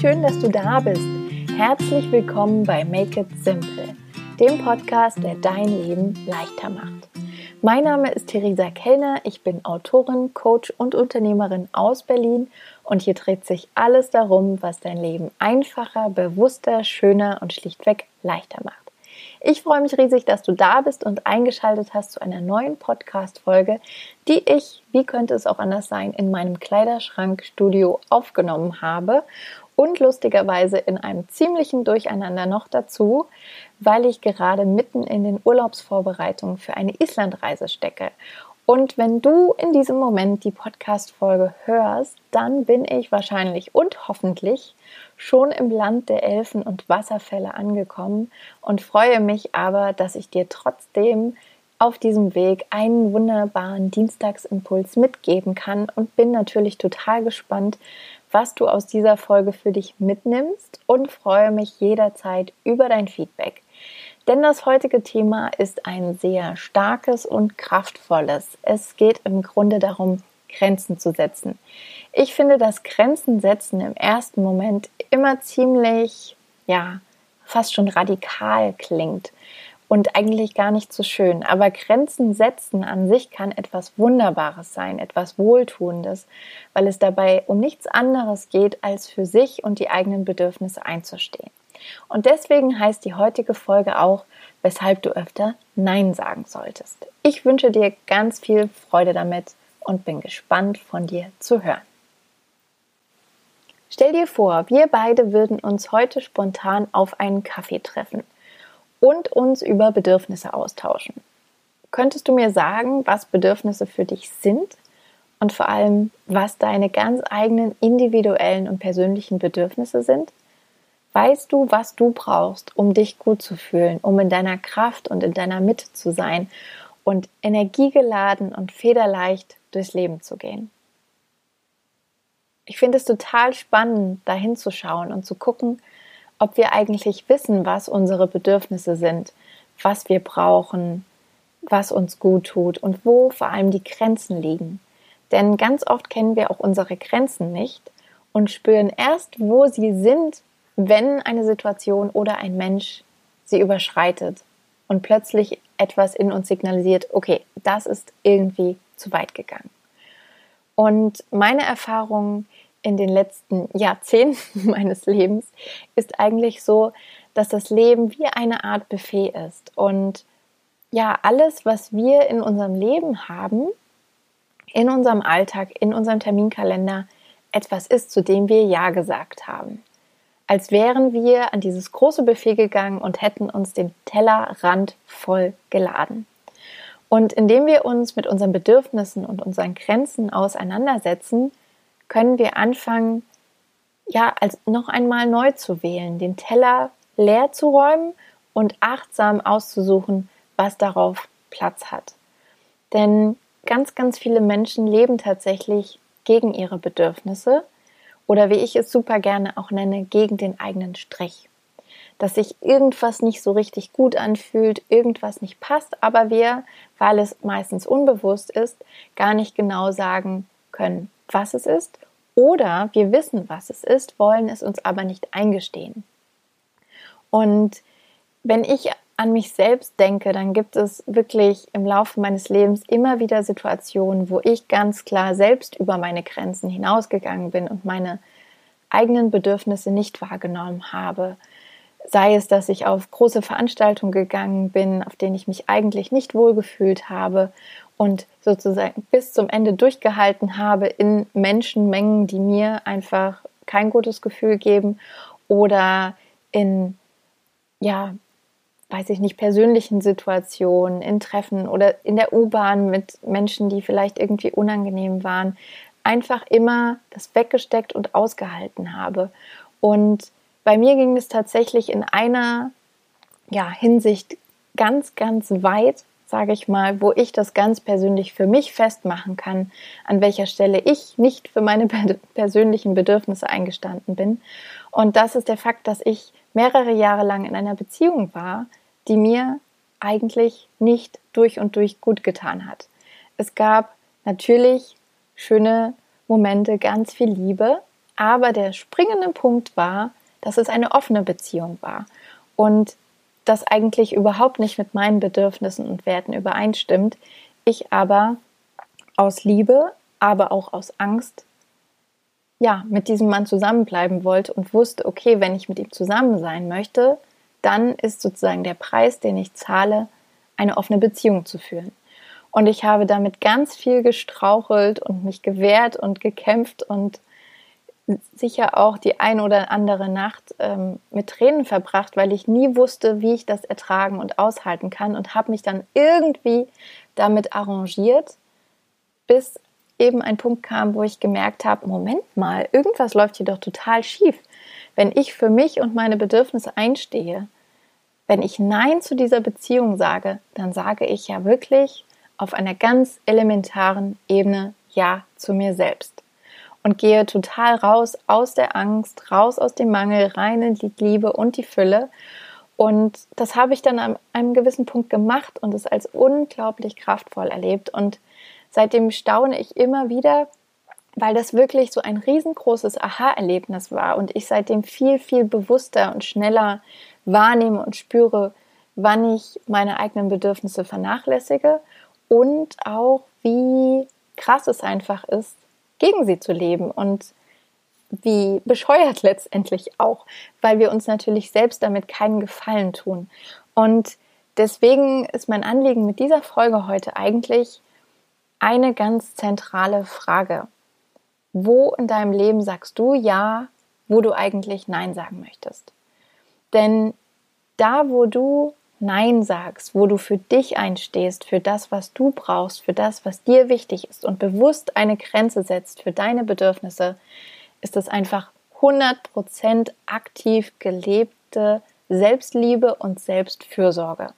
schön, dass du da bist. Herzlich willkommen bei Make It Simple, dem Podcast, der dein Leben leichter macht. Mein Name ist Theresa Kellner, ich bin Autorin, Coach und Unternehmerin aus Berlin und hier dreht sich alles darum, was dein Leben einfacher, bewusster, schöner und schlichtweg leichter macht. Ich freue mich riesig, dass du da bist und eingeschaltet hast zu einer neuen Podcast-Folge, die ich, wie könnte es auch anders sein, in meinem Kleiderschrankstudio aufgenommen habe und lustigerweise in einem ziemlichen Durcheinander noch dazu, weil ich gerade mitten in den Urlaubsvorbereitungen für eine Islandreise stecke. Und wenn du in diesem Moment die Podcast-Folge hörst, dann bin ich wahrscheinlich und hoffentlich schon im Land der Elfen und Wasserfälle angekommen und freue mich aber, dass ich dir trotzdem auf diesem Weg einen wunderbaren Dienstagsimpuls mitgeben kann und bin natürlich total gespannt, was du aus dieser Folge für dich mitnimmst und freue mich jederzeit über dein Feedback. Denn das heutige Thema ist ein sehr starkes und kraftvolles. Es geht im Grunde darum, Grenzen zu setzen. Ich finde, dass Grenzen setzen im ersten Moment immer ziemlich, ja, fast schon radikal klingt und eigentlich gar nicht so schön. Aber Grenzen setzen an sich kann etwas Wunderbares sein, etwas Wohltuendes, weil es dabei um nichts anderes geht, als für sich und die eigenen Bedürfnisse einzustehen. Und deswegen heißt die heutige Folge auch, weshalb du öfter Nein sagen solltest. Ich wünsche dir ganz viel Freude damit und bin gespannt von dir zu hören. Stell dir vor, wir beide würden uns heute spontan auf einen Kaffee treffen und uns über Bedürfnisse austauschen. Könntest du mir sagen, was Bedürfnisse für dich sind und vor allem, was deine ganz eigenen individuellen und persönlichen Bedürfnisse sind? Weißt du, was du brauchst, um dich gut zu fühlen, um in deiner Kraft und in deiner Mitte zu sein und energiegeladen und federleicht durchs Leben zu gehen? Ich finde es total spannend, da hinzuschauen und zu gucken, ob wir eigentlich wissen, was unsere Bedürfnisse sind, was wir brauchen, was uns gut tut und wo vor allem die Grenzen liegen. Denn ganz oft kennen wir auch unsere Grenzen nicht und spüren erst, wo sie sind, wenn eine Situation oder ein Mensch sie überschreitet und plötzlich etwas in uns signalisiert, okay, das ist irgendwie zu weit gegangen. Und meine Erfahrung in den letzten Jahrzehnten meines Lebens ist eigentlich so, dass das Leben wie eine Art Buffet ist. Und ja, alles, was wir in unserem Leben haben, in unserem Alltag, in unserem Terminkalender, etwas ist, zu dem wir Ja gesagt haben. Als wären wir an dieses große Buffet gegangen und hätten uns den Tellerrand voll geladen. Und indem wir uns mit unseren Bedürfnissen und unseren Grenzen auseinandersetzen, können wir anfangen, ja, als noch einmal neu zu wählen, den Teller leer zu räumen und achtsam auszusuchen, was darauf Platz hat. Denn ganz, ganz viele Menschen leben tatsächlich gegen ihre Bedürfnisse oder wie ich es super gerne auch nenne, gegen den eigenen Strich. Dass sich irgendwas nicht so richtig gut anfühlt, irgendwas nicht passt, aber wir, weil es meistens unbewusst ist, gar nicht genau sagen können, was es ist. Oder wir wissen, was es ist, wollen es uns aber nicht eingestehen. Und wenn ich an mich selbst denke, dann gibt es wirklich im Laufe meines Lebens immer wieder Situationen, wo ich ganz klar selbst über meine Grenzen hinausgegangen bin und meine eigenen Bedürfnisse nicht wahrgenommen habe. Sei es, dass ich auf große Veranstaltungen gegangen bin, auf denen ich mich eigentlich nicht wohlgefühlt habe und sozusagen bis zum Ende durchgehalten habe in Menschenmengen, die mir einfach kein gutes Gefühl geben oder in, ja, weiß ich nicht, persönlichen Situationen, in Treffen oder in der U-Bahn mit Menschen, die vielleicht irgendwie unangenehm waren, einfach immer das weggesteckt und ausgehalten habe. Und bei mir ging es tatsächlich in einer ja, Hinsicht ganz, ganz weit, sage ich mal, wo ich das ganz persönlich für mich festmachen kann, an welcher Stelle ich nicht für meine persönlichen Bedürfnisse eingestanden bin. Und das ist der Fakt, dass ich mehrere Jahre lang in einer Beziehung war, die mir eigentlich nicht durch und durch gut getan hat. Es gab natürlich schöne Momente, ganz viel Liebe, Aber der springende Punkt war, dass es eine offene Beziehung war und das eigentlich überhaupt nicht mit meinen Bedürfnissen und Werten übereinstimmt. Ich aber aus Liebe, aber auch aus Angst, ja, mit diesem Mann zusammenbleiben wollte und wusste, okay, wenn ich mit ihm zusammen sein möchte, dann ist sozusagen der Preis, den ich zahle, eine offene Beziehung zu führen. Und ich habe damit ganz viel gestrauchelt und mich gewehrt und gekämpft und sicher auch die ein oder andere Nacht ähm, mit Tränen verbracht, weil ich nie wusste, wie ich das ertragen und aushalten kann und habe mich dann irgendwie damit arrangiert, bis eben ein Punkt kam, wo ich gemerkt habe, Moment mal, irgendwas läuft hier doch total schief. Wenn ich für mich und meine Bedürfnisse einstehe, wenn ich Nein zu dieser Beziehung sage, dann sage ich ja wirklich auf einer ganz elementaren Ebene Ja zu mir selbst und gehe total raus aus der Angst, raus aus dem Mangel, rein in die Liebe und die Fülle. Und das habe ich dann an einem gewissen Punkt gemacht und es als unglaublich kraftvoll erlebt. Und seitdem staune ich immer wieder, weil das wirklich so ein riesengroßes Aha-Erlebnis war und ich seitdem viel, viel bewusster und schneller wahrnehme und spüre, wann ich meine eigenen Bedürfnisse vernachlässige und auch wie krass es einfach ist, gegen sie zu leben und wie bescheuert letztendlich auch, weil wir uns natürlich selbst damit keinen Gefallen tun. Und deswegen ist mein Anliegen mit dieser Folge heute eigentlich eine ganz zentrale Frage. Wo in deinem Leben sagst du Ja, wo du eigentlich Nein sagen möchtest? Denn da, wo du Nein sagst, wo du für dich einstehst, für das, was du brauchst, für das, was dir wichtig ist und bewusst eine Grenze setzt für deine Bedürfnisse, ist es einfach 100% aktiv gelebte Selbstliebe und Selbstfürsorge.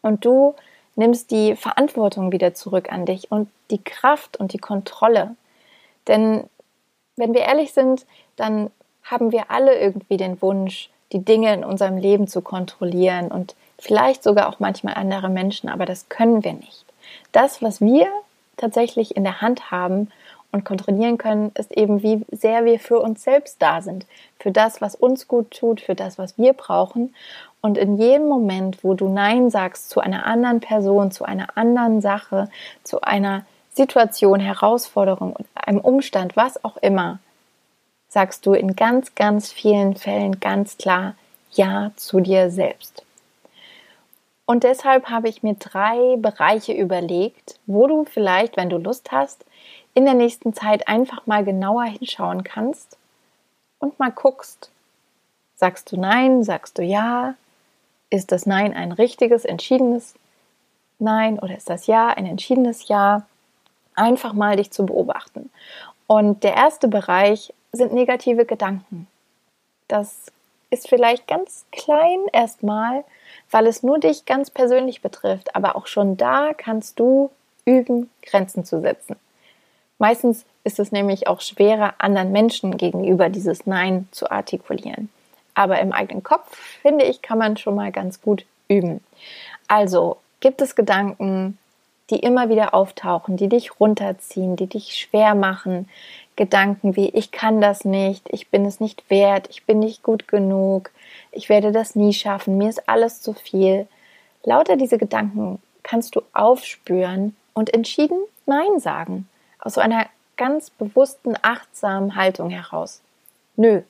Und du nimmst die Verantwortung wieder zurück an dich und die Kraft und die Kontrolle. Denn wenn wir ehrlich sind, dann haben wir alle irgendwie den Wunsch, die Dinge in unserem Leben zu kontrollieren und vielleicht sogar auch manchmal andere Menschen, aber das können wir nicht. Das, was wir tatsächlich in der Hand haben und kontrollieren können, ist eben, wie sehr wir für uns selbst da sind, für das, was uns gut tut, für das, was wir brauchen. Und in jedem Moment, wo du Nein sagst zu einer anderen Person, zu einer anderen Sache, zu einer Situation, Herausforderung, einem Umstand, was auch immer, sagst du in ganz, ganz vielen Fällen ganz klar Ja zu dir selbst. Und deshalb habe ich mir drei Bereiche überlegt, wo du vielleicht, wenn du Lust hast, in der nächsten Zeit einfach mal genauer hinschauen kannst und mal guckst. Sagst du Nein? Sagst du Ja? Ist das Nein ein richtiges, entschiedenes Nein oder ist das Ja ein entschiedenes Ja? Einfach mal dich zu beobachten. Und der erste Bereich sind negative Gedanken. Das ist vielleicht ganz klein erstmal, weil es nur dich ganz persönlich betrifft, aber auch schon da kannst du üben, Grenzen zu setzen. Meistens ist es nämlich auch schwerer, anderen Menschen gegenüber dieses Nein zu artikulieren. Aber im eigenen Kopf, finde ich, kann man schon mal ganz gut üben. Also gibt es Gedanken, die immer wieder auftauchen, die dich runterziehen, die dich schwer machen, Gedanken wie ich kann das nicht, ich bin es nicht wert, ich bin nicht gut genug, ich werde das nie schaffen, mir ist alles zu viel. Lauter diese Gedanken kannst du aufspüren und entschieden Nein sagen. Aus so einer ganz bewussten, achtsamen Haltung heraus. Nö,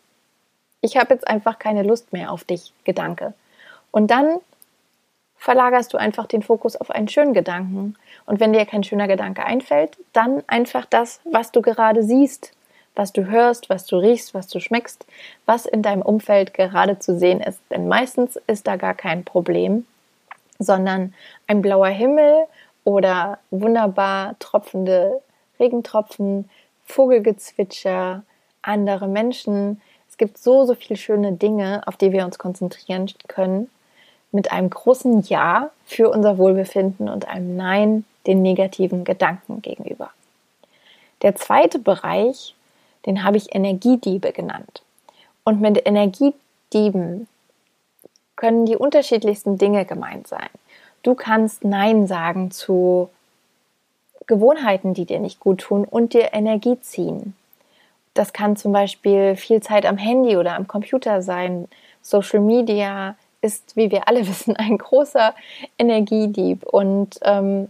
ich habe jetzt einfach keine Lust mehr auf dich, Gedanke. Und dann verlagerst du einfach den Fokus auf einen schönen Gedanken. Und wenn dir kein schöner Gedanke einfällt, dann einfach das, was du gerade siehst, was du hörst, was du riechst, was du schmeckst, was in deinem Umfeld gerade zu sehen ist. Denn meistens ist da gar kein Problem, sondern ein blauer Himmel oder wunderbar tropfende Regentropfen, Vogelgezwitscher, andere Menschen. Es gibt so, so viele schöne Dinge, auf die wir uns konzentrieren können mit einem großen Ja für unser Wohlbefinden und einem Nein den negativen Gedanken gegenüber. Der zweite Bereich, den habe ich Energiediebe genannt. Und mit Energiedieben können die unterschiedlichsten Dinge gemeint sein. Du kannst Nein sagen zu Gewohnheiten, die dir nicht gut tun und dir Energie ziehen. das kann zum Beispiel viel Zeit am Handy oder am Computer sein. Social Media ist, wie wir alle wissen, ein großer Energiedieb. Und ähm,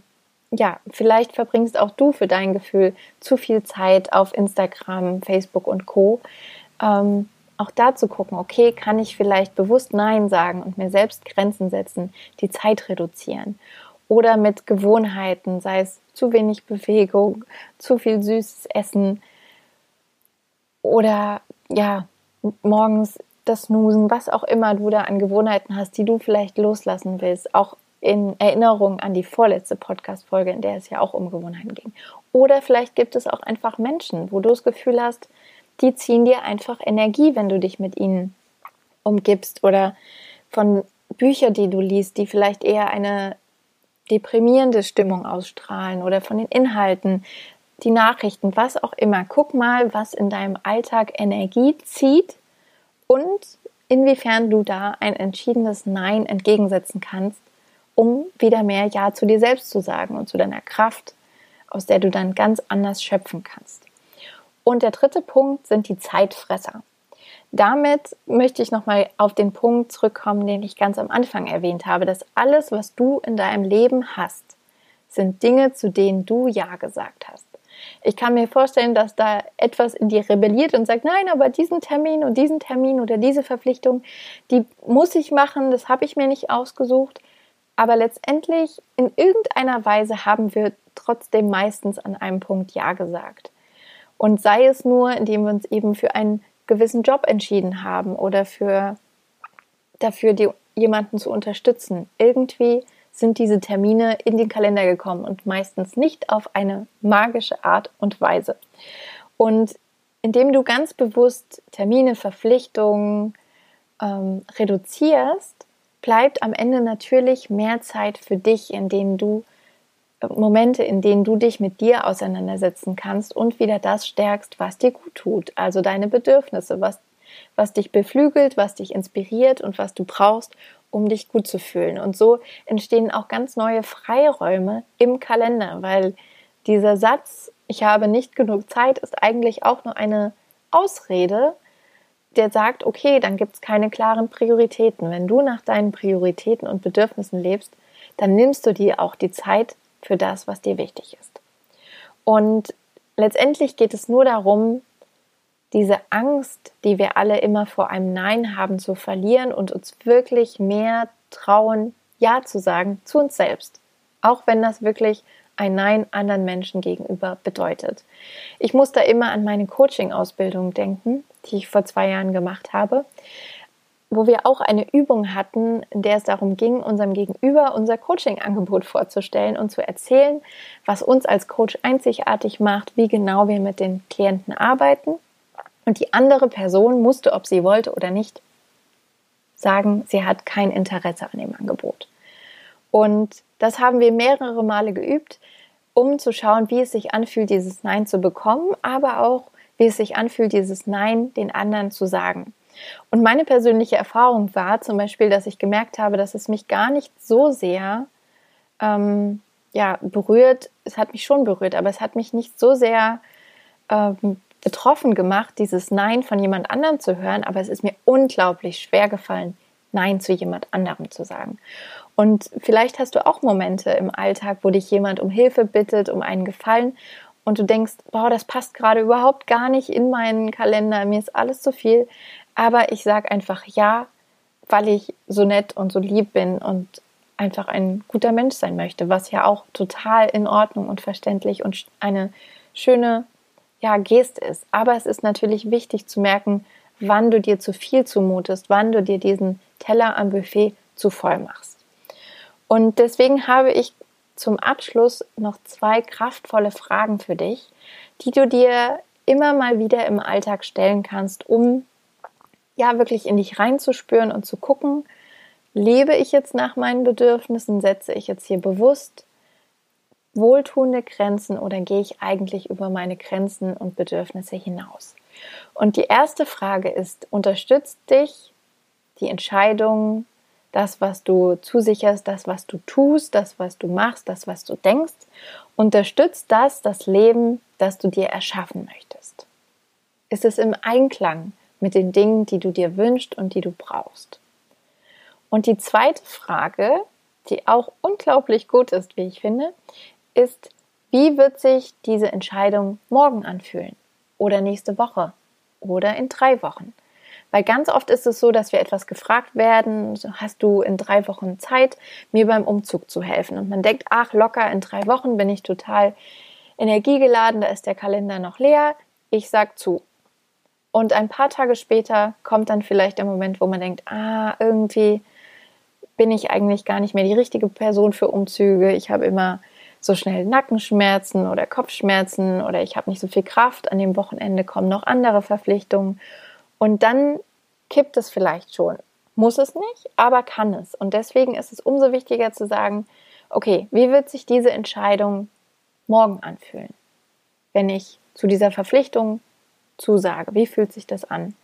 ja, vielleicht verbringst auch du für dein Gefühl zu viel Zeit auf Instagram, Facebook und Co. Ähm, auch da zu gucken, okay, kann ich vielleicht bewusst Nein sagen und mir selbst Grenzen setzen, die Zeit reduzieren. Oder mit Gewohnheiten, sei es zu wenig Bewegung, zu viel süßes Essen oder ja, morgens das Snoosen, was auch immer du da an Gewohnheiten hast, die du vielleicht loslassen willst, auch in Erinnerung an die vorletzte Podcast-Folge, in der es ja auch um Gewohnheiten ging. Oder vielleicht gibt es auch einfach Menschen, wo du das Gefühl hast, die ziehen dir einfach Energie, wenn du dich mit ihnen umgibst oder von Büchern, die du liest, die vielleicht eher eine deprimierende Stimmung ausstrahlen oder von den Inhalten, die Nachrichten, was auch immer. Guck mal, was in deinem Alltag Energie zieht und inwiefern du da ein entschiedenes Nein entgegensetzen kannst, um wieder mehr Ja zu dir selbst zu sagen und zu deiner Kraft, aus der du dann ganz anders schöpfen kannst. Und der dritte Punkt sind die Zeitfresser. Damit möchte ich nochmal auf den Punkt zurückkommen, den ich ganz am Anfang erwähnt habe, dass alles, was du in deinem Leben hast, sind Dinge, zu denen du Ja gesagt hast. Ich kann mir vorstellen, dass da etwas in dir rebelliert und sagt, nein, aber diesen Termin und diesen Termin oder diese Verpflichtung, die muss ich machen, das habe ich mir nicht ausgesucht. Aber letztendlich in irgendeiner Weise haben wir trotzdem meistens an einem Punkt Ja gesagt. Und sei es nur, indem wir uns eben für einen gewissen Job entschieden haben oder für dafür die, jemanden zu unterstützen. Irgendwie sind diese Termine in den Kalender gekommen und meistens nicht auf eine magische Art und Weise. Und indem du ganz bewusst Termine, Verpflichtungen ähm, reduzierst, bleibt am Ende natürlich mehr Zeit für dich, in denen du Momente, in denen du dich mit dir auseinandersetzen kannst und wieder das stärkst, was dir gut tut. Also deine Bedürfnisse, was, was dich beflügelt, was dich inspiriert und was du brauchst, um dich gut zu fühlen. Und so entstehen auch ganz neue Freiräume im Kalender, weil dieser Satz, ich habe nicht genug Zeit, ist eigentlich auch nur eine Ausrede, der sagt, okay, dann gibt es keine klaren Prioritäten. Wenn du nach deinen Prioritäten und Bedürfnissen lebst, dann nimmst du dir auch die Zeit für das, was dir wichtig ist. Und letztendlich geht es nur darum, diese Angst, die wir alle immer vor einem Nein haben, zu verlieren und uns wirklich mehr trauen, Ja zu sagen zu uns selbst. Auch wenn das wirklich ein Nein anderen Menschen gegenüber bedeutet. Ich muss da immer an meine Coaching-Ausbildung denken, die ich vor zwei Jahren gemacht habe wo wir auch eine Übung hatten, in der es darum ging, unserem Gegenüber unser Coaching-Angebot vorzustellen und zu erzählen, was uns als Coach einzigartig macht, wie genau wir mit den Klienten arbeiten. Und die andere Person musste, ob sie wollte oder nicht, sagen, sie hat kein Interesse an dem Angebot. Und das haben wir mehrere Male geübt, um zu schauen, wie es sich anfühlt, dieses Nein zu bekommen, aber auch, wie es sich anfühlt, dieses Nein den anderen zu sagen. Und meine persönliche Erfahrung war zum Beispiel, dass ich gemerkt habe, dass es mich gar nicht so sehr ähm, ja, berührt. Es hat mich schon berührt, aber es hat mich nicht so sehr ähm, betroffen gemacht, dieses Nein von jemand anderem zu hören. Aber es ist mir unglaublich schwer gefallen, Nein zu jemand anderem zu sagen. Und vielleicht hast du auch Momente im Alltag, wo dich jemand um Hilfe bittet, um einen Gefallen und du denkst, boah, das passt gerade überhaupt gar nicht in meinen Kalender, mir ist alles zu viel. Aber ich sage einfach ja, weil ich so nett und so lieb bin und einfach ein guter Mensch sein möchte, was ja auch total in Ordnung und verständlich und eine schöne ja, Geste ist. Aber es ist natürlich wichtig zu merken, wann du dir zu viel zumutest, wann du dir diesen Teller am Buffet zu voll machst. Und deswegen habe ich zum Abschluss noch zwei kraftvolle Fragen für dich, die du dir immer mal wieder im Alltag stellen kannst, um ja wirklich in dich reinzuspüren und zu gucken, lebe ich jetzt nach meinen Bedürfnissen, setze ich jetzt hier bewusst wohltuende Grenzen oder gehe ich eigentlich über meine Grenzen und Bedürfnisse hinaus? Und die erste Frage ist, unterstützt dich die Entscheidung, das, was du zusicherst, das, was du tust, das, was du machst, das, was du denkst, unterstützt das das Leben, das du dir erschaffen möchtest? Ist es im Einklang mit den Dingen, die du dir wünschst und die du brauchst? Und die zweite Frage, die auch unglaublich gut ist, wie ich finde, ist, wie wird sich diese Entscheidung morgen anfühlen? Oder nächste Woche? Oder in drei Wochen? Weil ganz oft ist es so, dass wir etwas gefragt werden, hast du in drei Wochen Zeit, mir beim Umzug zu helfen? Und man denkt, ach, locker, in drei Wochen bin ich total energiegeladen, da ist der Kalender noch leer, ich sag zu. Und ein paar Tage später kommt dann vielleicht der Moment, wo man denkt, ah, irgendwie bin ich eigentlich gar nicht mehr die richtige Person für Umzüge. Ich habe immer so schnell Nackenschmerzen oder Kopfschmerzen oder ich habe nicht so viel Kraft. An dem Wochenende kommen noch andere Verpflichtungen. Und dann kippt es vielleicht schon. Muss es nicht, aber kann es. Und deswegen ist es umso wichtiger zu sagen, okay, wie wird sich diese Entscheidung morgen anfühlen? Wenn ich zu dieser Verpflichtung zusage, wie fühlt sich das an?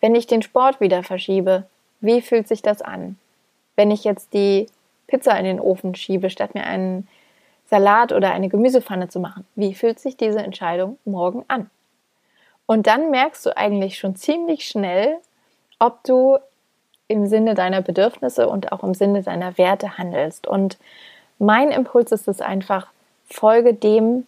Wenn ich den Sport wieder verschiebe, wie fühlt sich das an? Wenn ich jetzt die Pizza in den Ofen schiebe, statt mir einen Salat oder eine Gemüsepfanne zu machen, wie fühlt sich diese Entscheidung morgen an? Und dann merkst du eigentlich schon ziemlich schnell, ob du im Sinne deiner Bedürfnisse und auch im Sinne deiner Werte handelst. Und mein Impuls ist es einfach, folge dem,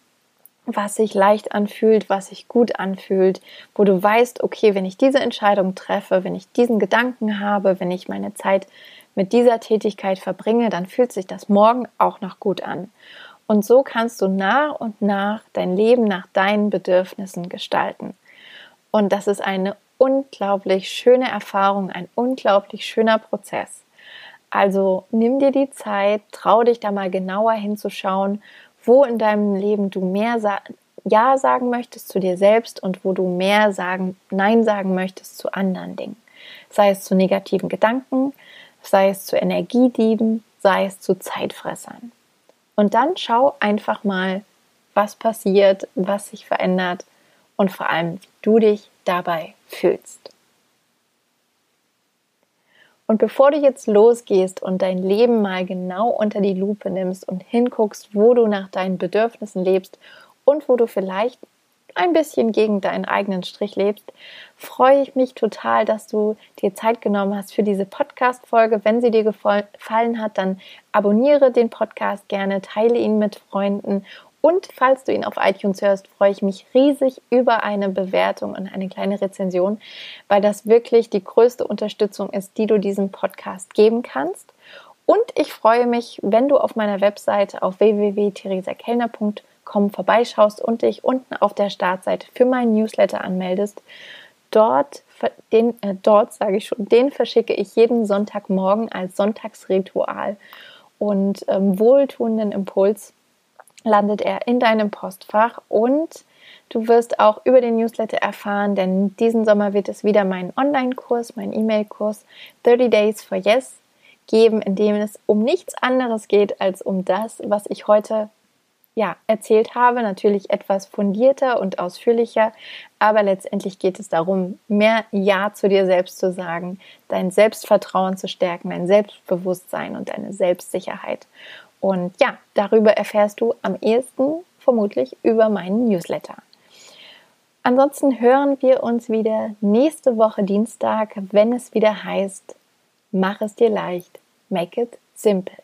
was sich leicht anfühlt, was sich gut anfühlt, wo du weißt, okay, wenn ich diese Entscheidung treffe, wenn ich diesen Gedanken habe, wenn ich meine Zeit mit dieser Tätigkeit verbringe, dann fühlt sich das morgen auch noch gut an. Und so kannst du nach und nach dein Leben nach deinen Bedürfnissen gestalten. Und das ist eine unglaublich schöne Erfahrung, ein unglaublich schöner Prozess. Also nimm dir die Zeit, trau dich da mal genauer hinzuschauen, wo in deinem Leben du mehr sa Ja sagen möchtest zu dir selbst und wo du mehr sagen, Nein sagen möchtest zu anderen Dingen. Sei es zu negativen Gedanken, sei es zu Energiedieben, sei es zu Zeitfressern. Und dann schau einfach mal, was passiert, was sich verändert und vor allem, wie du dich dabei fühlst. Und bevor du jetzt losgehst und dein Leben mal genau unter die Lupe nimmst und hinguckst, wo du nach deinen Bedürfnissen lebst und wo du vielleicht ein bisschen gegen deinen eigenen Strich lebst, freue ich mich total, dass du dir Zeit genommen hast für diese Podcast-Folge. Wenn sie dir gefallen hat, dann abonniere den Podcast gerne, teile ihn mit Freunden und falls du ihn auf iTunes hörst, freue ich mich riesig über eine Bewertung und eine kleine Rezension, weil das wirklich die größte Unterstützung ist, die du diesem Podcast geben kannst. Und ich freue mich, wenn du auf meiner Webseite auf www.theresakellner.com vorbeischaust und dich unten auf der Startseite für meinen Newsletter anmeldest. Dort, den, äh, dort sage ich schon, den verschicke ich jeden Sonntagmorgen als Sonntagsritual und ähm, wohltuenden Impuls landet er in deinem Postfach und du wirst auch über den Newsletter erfahren, denn diesen Sommer wird es wieder meinen Online-Kurs, meinen E-Mail-Kurs 30 Days for Yes geben, in dem es um nichts anderes geht als um das, was ich heute ja, erzählt habe, natürlich etwas fundierter und ausführlicher, aber letztendlich geht es darum, mehr Ja zu dir selbst zu sagen, dein Selbstvertrauen zu stärken, dein Selbstbewusstsein und deine Selbstsicherheit. Und ja, darüber erfährst du am ehesten vermutlich über meinen Newsletter. Ansonsten hören wir uns wieder nächste Woche Dienstag, wenn es wieder heißt, mach es dir leicht, make it simple.